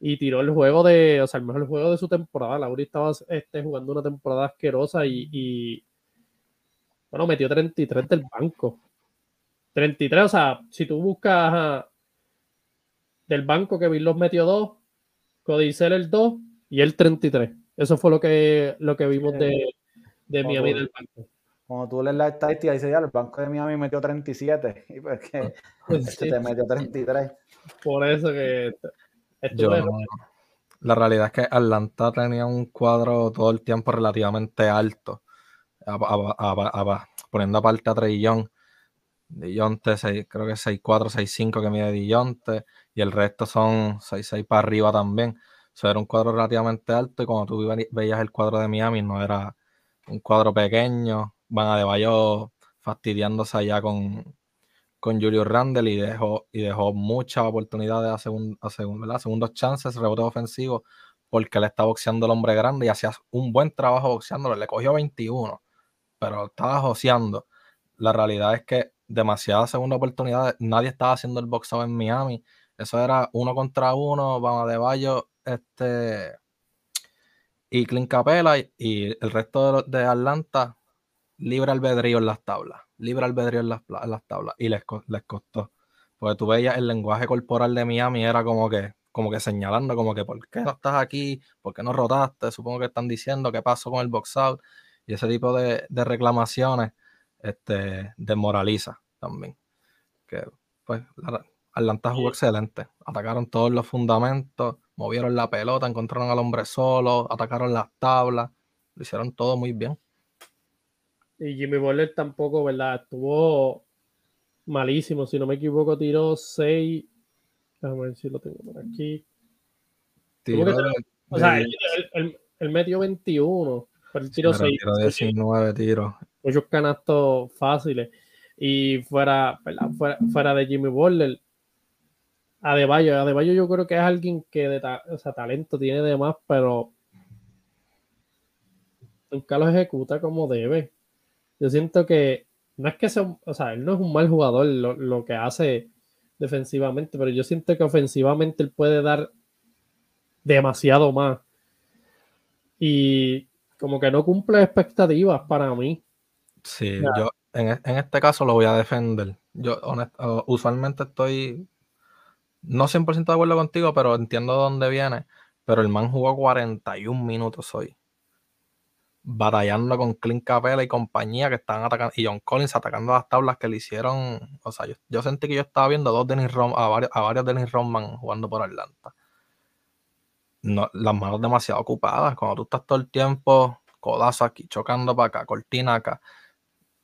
y tiró el juego de, o sea, el mejor juego de su temporada. Lauri estaba este, jugando una temporada asquerosa y, bueno, metió 33 del banco. 33, o sea, si tú buscas del banco, que los metió 2, Codicel el 2 y el 33. Eso fue lo que, lo que vimos de, de Miami del banco. Cuando tú lees la estadística, dice ya, el banco de Miami metió 37. Y pues que este te metió 33. Por eso que la realidad es que Atlanta tenía un cuadro todo el tiempo relativamente alto, poniendo aparte a Trillón. Dillonte, creo que es 6'4, 6'5 que mide Dillonte, y el resto son 6'6 para arriba también. O era un cuadro relativamente alto, y cuando tú veías el cuadro de Miami, no era un cuadro pequeño. Van a de Bayo fastidiándose allá con, con Julio Randle y dejó, y dejó muchas oportunidades a, a segundos chances, rebotes ofensivos, porque le estaba boxeando el hombre grande y hacía un buen trabajo boxeándolo. Le cogió 21, pero estaba joseando. La realidad es que demasiadas segundas oportunidades, nadie estaba haciendo el boxeo en Miami. Eso era uno contra uno, vamos de Bayo, este y Clint Capela y, el resto de, de Atlanta libre albedrío en las tablas libre albedrío en las, las tablas y les, les costó. Porque tú veías el lenguaje corporal de Miami era como que, como que señalando, como que ¿por qué no estás aquí? ¿Por qué no rotaste? Supongo que están diciendo qué pasó con el box out y ese tipo de, reclamaciones este, desmoraliza también. Que pues Atlanta jugó excelente. Atacaron todos los fundamentos, movieron la pelota, encontraron al hombre solo, atacaron las tablas, lo hicieron todo muy bien. Y Jimmy Butler tampoco, ¿verdad? Estuvo malísimo, si no me equivoco, tiró 6. Déjame ver si lo tengo por aquí. o sea, él, metió 21, pero él tiró 6. Tiró 19 tiros. Muchos canastos fáciles. Y fuera, fuera, fuera de Jimmy Butler, Adebayo, Adebayo yo creo que es alguien que de o sea, talento tiene de más, pero nunca lo ejecuta como debe yo siento que no es que sea, o sea, él no es un mal jugador lo, que hace defensivamente, pero yo siento que ofensivamente él puede dar demasiado más. Y como que no cumple expectativas para mí. Sí, yo en, este caso lo voy a defender. Yo usualmente estoy no 100% de acuerdo contigo, pero entiendo de dónde viene. Pero el man jugó 41 minutos hoy batallando con Clint Capela y compañía que están atacando, y John Collins atacando las tablas que le hicieron. O sea, yo, sentí que yo estaba viendo dos Dennis Rom, a, varios, a varios Dennis Rodman jugando por Atlanta. No, las manos demasiado ocupadas. Cuando tú estás todo el tiempo codazo aquí, chocando para acá, cortina acá,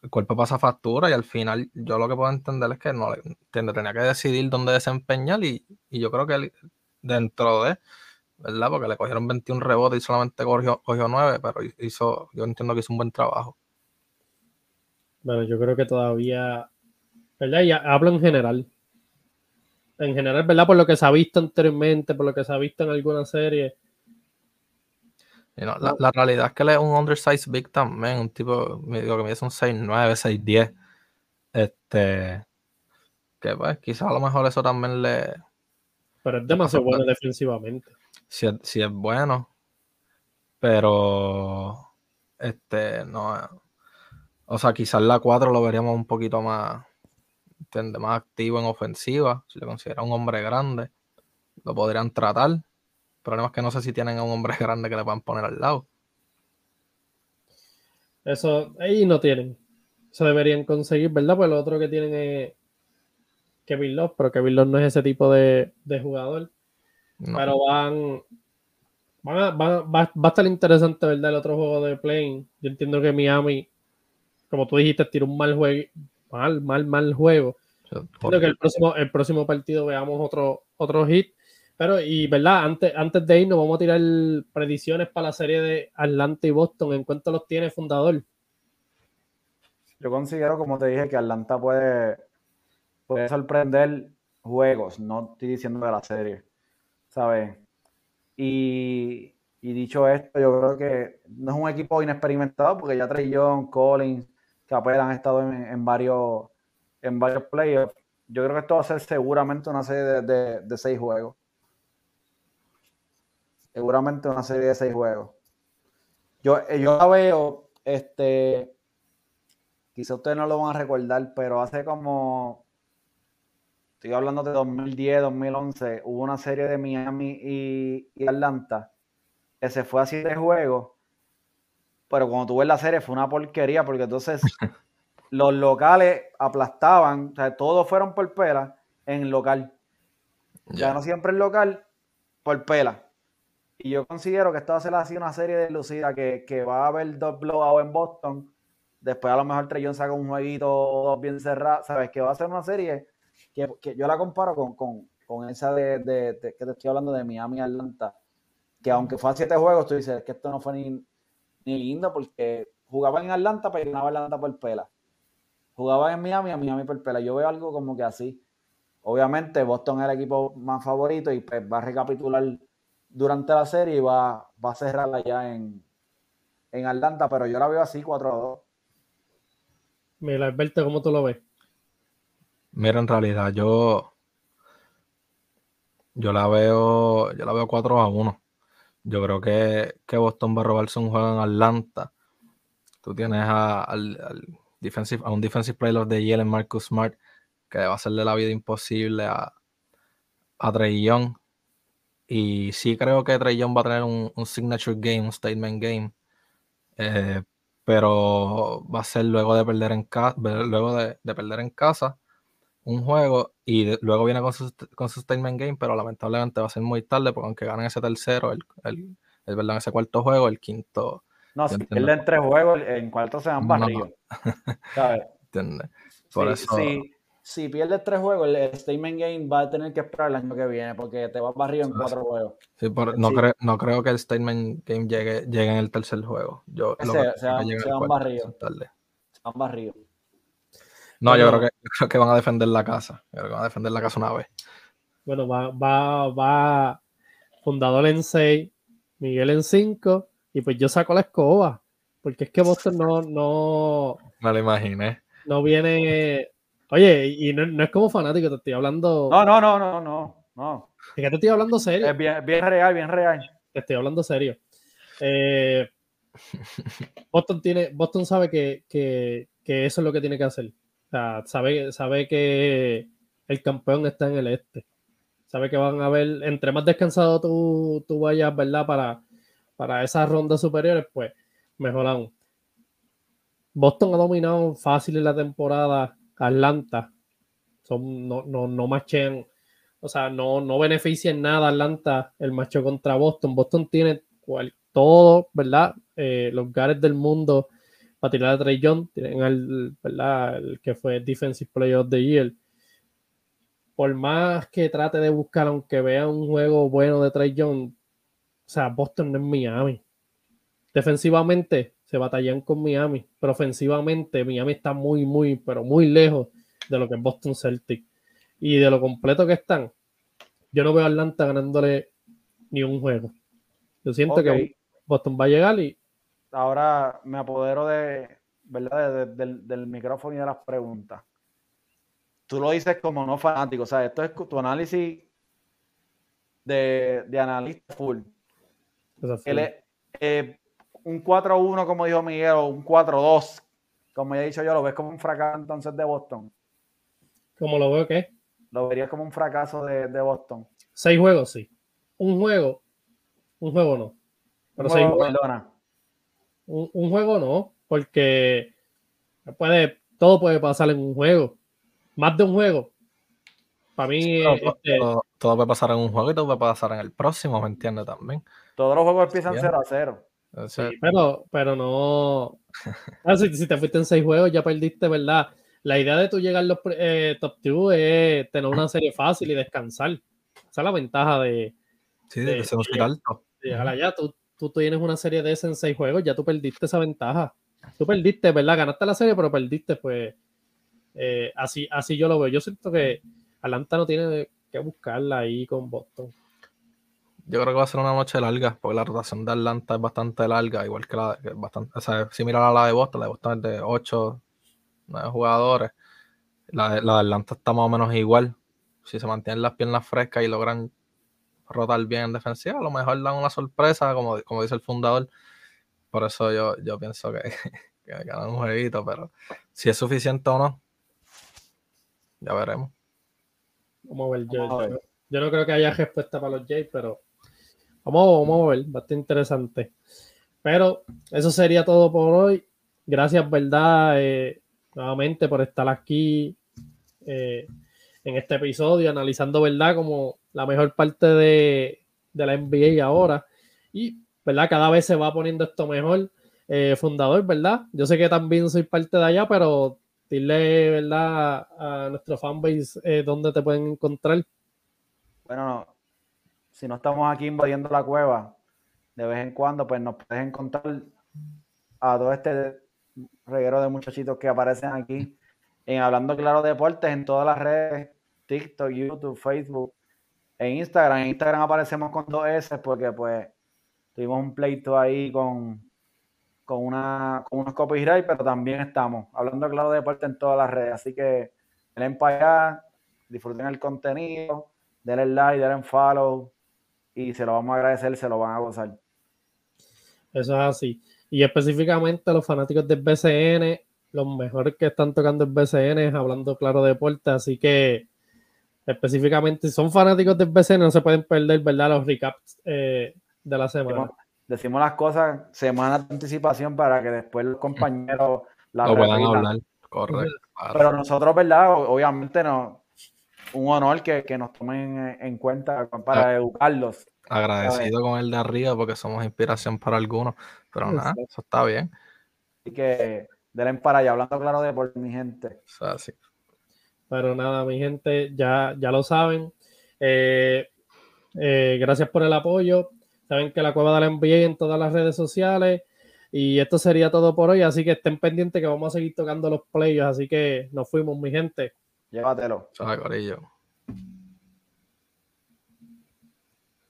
el cuerpo pasa factura y al final yo lo que puedo entender es que no tenía que decidir dónde desempeñar y, y yo creo que dentro de ¿verdad? Porque le cogieron 21 rebotes y solamente cogió, cogió 9, pero hizo, yo entiendo que hizo un buen trabajo. Bueno, yo creo que todavía, ¿verdad? Y hablo en general. En general, ¿verdad? Por lo que se ha visto anteriormente, por lo que se ha visto en alguna serie. La, realidad es que él es un undersized big también, un tipo, me digo que me dice un 6'9, 6'10. Este, que pues quizás a lo mejor eso también le, Pero es demasiado bueno defensivamente. Si es, si es bueno, pero este no o sea, quizás la 4 lo veríamos un poquito más, más activo en ofensiva, si le considera un hombre grande, lo podrían tratar. El problema es que no sé si tienen a un hombre grande que le puedan poner al lado. Eso, ahí no tienen. Eso deberían conseguir, ¿verdad? Pues lo otro que tienen es Kevin Love, pero Kevin Love no es ese tipo de, jugador. Pero van, va, a estar interesante, ¿verdad? El otro juego de playing. Yo entiendo que Miami, como tú dijiste, tiene un mal juego, mal, mal, mal juego. Entiendo que el próximo, el próximo partido veamos otro, otro hit. Pero, y verdad, antes, antes de irnos, vamos a tirar predicciones para la serie de Atlanta y Boston. ¿En cuánto los tiene fundador? Yo considero, como te dije, que Atlanta puede, puede sorprender juegos. No estoy diciendo de la serie, ¿sabes? Y, dicho esto, yo creo que no es un equipo inexperimentado porque ya Young, Collins, Capel han estado en, varios en varios playoffs. Yo creo que esto va a ser seguramente una serie de seis juegos seguramente una serie de seis juegos. Yo, eh, yo la veo, este, quizá ustedes no lo van a recordar, pero hace como, estoy hablando de 2010, 2011, hubo una serie de Miami y, Atlanta que se fue a siete juegos, pero cuando tuve la serie fue una porquería, porque entonces los locales aplastaban, o sea, todos fueron por pela en local. Ya no siempre en local, por pela. Y yo considero que esto va a ser así una serie de lucida que, va a haber dos blowouts en Boston. Después a lo mejor Trellón saca un jueguito bien cerrado. ¿Sabes? Que va a ser una serie que, yo la comparo con, esa de, que te estoy hablando de Miami Atlanta. Que aunque fue a siete juegos, tú dices que esto no fue ni, ni lindo porque jugaban en Atlanta, pero ganaba Atlanta por pela. Jugaban en Miami, a Miami por pela. Yo veo algo como que así. Obviamente, Boston es el equipo más favorito y pues va a recapitular durante la serie y va, va a cerrarla ya en, en Atlanta, pero yo la veo así 4 a 2. Mira, Alberto, ¿cómo tú lo ves? Mira, en realidad yo yo la veo yo la veo 4 a 1. Yo creo que, que Boston va a robarse un juego en Atlanta. Tú tienes a, al, defensive, a un defensive player de Yellen, Marcus Smart, que va a hacerle la vida imposible a, a Trey Young. Y sí creo que Trey Young va a tener un, signature game, un statement game. Eh, pero va a ser luego de perder en casa, luego de, perder en casa un juego y luego viene con su, con su statement game, pero lamentablemente va a ser muy tarde porque aunque ganen ese tercero, el, el, el ese cuarto juego, el quinto. No, si pierden tres juegos, en cuarto se van barridos. Por eso si pierdes tres juegos, el Statement Game va a tener que esperar el año que viene porque te vas barrido en cuatro juegos. Sí, no, Creo, no creo que el Statement Game llegue, llegue en el tercer juego. Yo, se, van barridos. Se van barridos. No, yo creo, que, creo que van a defender la casa. Creo que van a defender la casa una vez. Bueno, va, va, va fundador en 6, Miguel en 5, y pues yo saco la escoba. Porque es que Boston no, no. Me lo imaginé. No viene Oye, y no, es como fanático, te estoy hablando. No, no, no, no, no. no. Es que te estoy hablando serio. Es bien, real, bien real. Te estoy hablando serio. Eh, Boston, tiene, Boston sabe que, eso es lo que tiene que hacer. O sea, sabe, sabe que el campeón está en el este. Sabe que van a ver, entre más descansado tú, tú vayas, ¿verdad? Para, para esas rondas superiores, pues mejor aún. Boston ha dominado fácil en la temporada Atlanta. Son, no, no, no o sea, no, no beneficia en nada Atlanta el macho contra Boston. Boston tiene todo, ¿verdad? Eh, los gares del mundo para tirar a Trey Young. Tienen al, ¿verdad? El que fue Defensive Player of the Year. Por más que trate de buscar, aunque vea un juego bueno de Trey Young, o sea, Boston no es Miami. Defensivamente, se batallan con Miami, pero ofensivamente Miami está muy, muy, pero muy lejos de lo que es Boston Celtic. Y de lo completo que están, yo no veo a Atlanta ganándole ni un juego. Yo siento que Boston va a llegar y... Ahora me apodero de, ¿verdad? del, micrófono y de las preguntas. Tú lo dices como no fanático, o sea, esto es tu análisis de, de analista full. Eh, un 4-1, como dijo Miguel, o un 4-2, como ya he dicho yo, lo ves como un fracaso entonces de Boston. ¿Cómo lo veo qué? Lo verías como un fracaso de, Boston. Seis juegos, sí. Un juego, un juego no. Pero un, juego, Un, juego no, porque puede, todo puede pasar en un juego. Más de un juego. Para mí. Este todo, puede pasar en un juego y todo puede pasar en el próximo, ¿me entiendes también? Todos los juegos empiezan 0 a 0. Sí, pero, pero no. Ah, si, te fuiste en seis juegos, ya perdiste, ¿verdad? La idea de tú llegar a los eh, top 2 es tener una serie fácil y descansar. Esa es la ventaja de. Sí, de, ser un alto. ya, tú, tú tienes una serie de ese en seis juegos, ya tú perdiste esa ventaja. Tú perdiste, ¿verdad? Ganaste la serie, pero perdiste, pues. Eh, así, así yo lo veo. Yo siento que Atlanta no tiene que buscarla ahí con Boston. Yo creo que va a ser una noche larga, porque la rotación de Atlanta es bastante larga, igual que la que bastante, o sea, si miras la de Boston, la de Boston es de 8, 9 jugadores. La de, la de Atlanta está más o menos igual. Si se mantienen las piernas frescas y logran rotar bien en defensiva, a lo mejor dan una sorpresa, como, como dice el fundador. Por eso yo, yo pienso que, que ganan un jueguito, pero si es suficiente o no, ya veremos. Vamos a ver, yo, yo, no creo que haya respuesta para los Jays, pero vamos, vamos a ver, bastante interesante. Pero eso sería todo por hoy. Gracias, ¿verdad? Eh, nuevamente por estar aquí eh, en este episodio, analizando, ¿verdad? Como la mejor parte de, de la NBA ahora. Y, ¿verdad? Cada vez se va poniendo esto mejor. Eh, fundador, ¿verdad? Yo sé que también soy parte de allá, pero dile, ¿verdad? A, nuestro fanbase dónde te pueden encontrar. Bueno, si no estamos aquí invadiendo la cueva, de vez en cuando, pues nos puedes encontrar a todo este reguero de muchachitos que aparecen aquí en Hablando Claro Deportes en todas las redes, TikTok, YouTube, Facebook, en Instagram. En Instagram aparecemos con dos S porque pues tuvimos un pleito ahí con, con, una, con unos copyright, pero también estamos hablando claro de deporte en todas las redes. Así que denle para allá, disfruten el contenido, denle like, denle follow y se lo vamos a agradecer, se lo van a gozar. Eso es así. Y específicamente los fanáticos del BCN, los mejores que están tocando el BCN es hablando claro de deporte, así que específicamente si son fanáticos del BCN no se pueden perder, ¿verdad? Los recaps eh, de la semana decimos las cosas semanas de anticipación para que después los compañeros la lo puedan hablar. Correcto. Pero nosotros, ¿verdad? Obviamente no, un honor que, nos tomen en cuenta para ah, educarlos. Agradecido con el de arriba porque somos inspiración para algunos, pero nada, eso está bien. Así que denle para allá, hablando claro de por mi gente. Así. Pero nada, mi gente, ya, ya lo saben. Eh, eh, gracias por el apoyo. Saben que la cueva de la NBA en todas las redes sociales. Y esto sería todo por hoy. Así que estén pendientes que vamos a seguir tocando los playos. Así que nos fuimos, mi gente. Llévatelo. Chao, Corillo.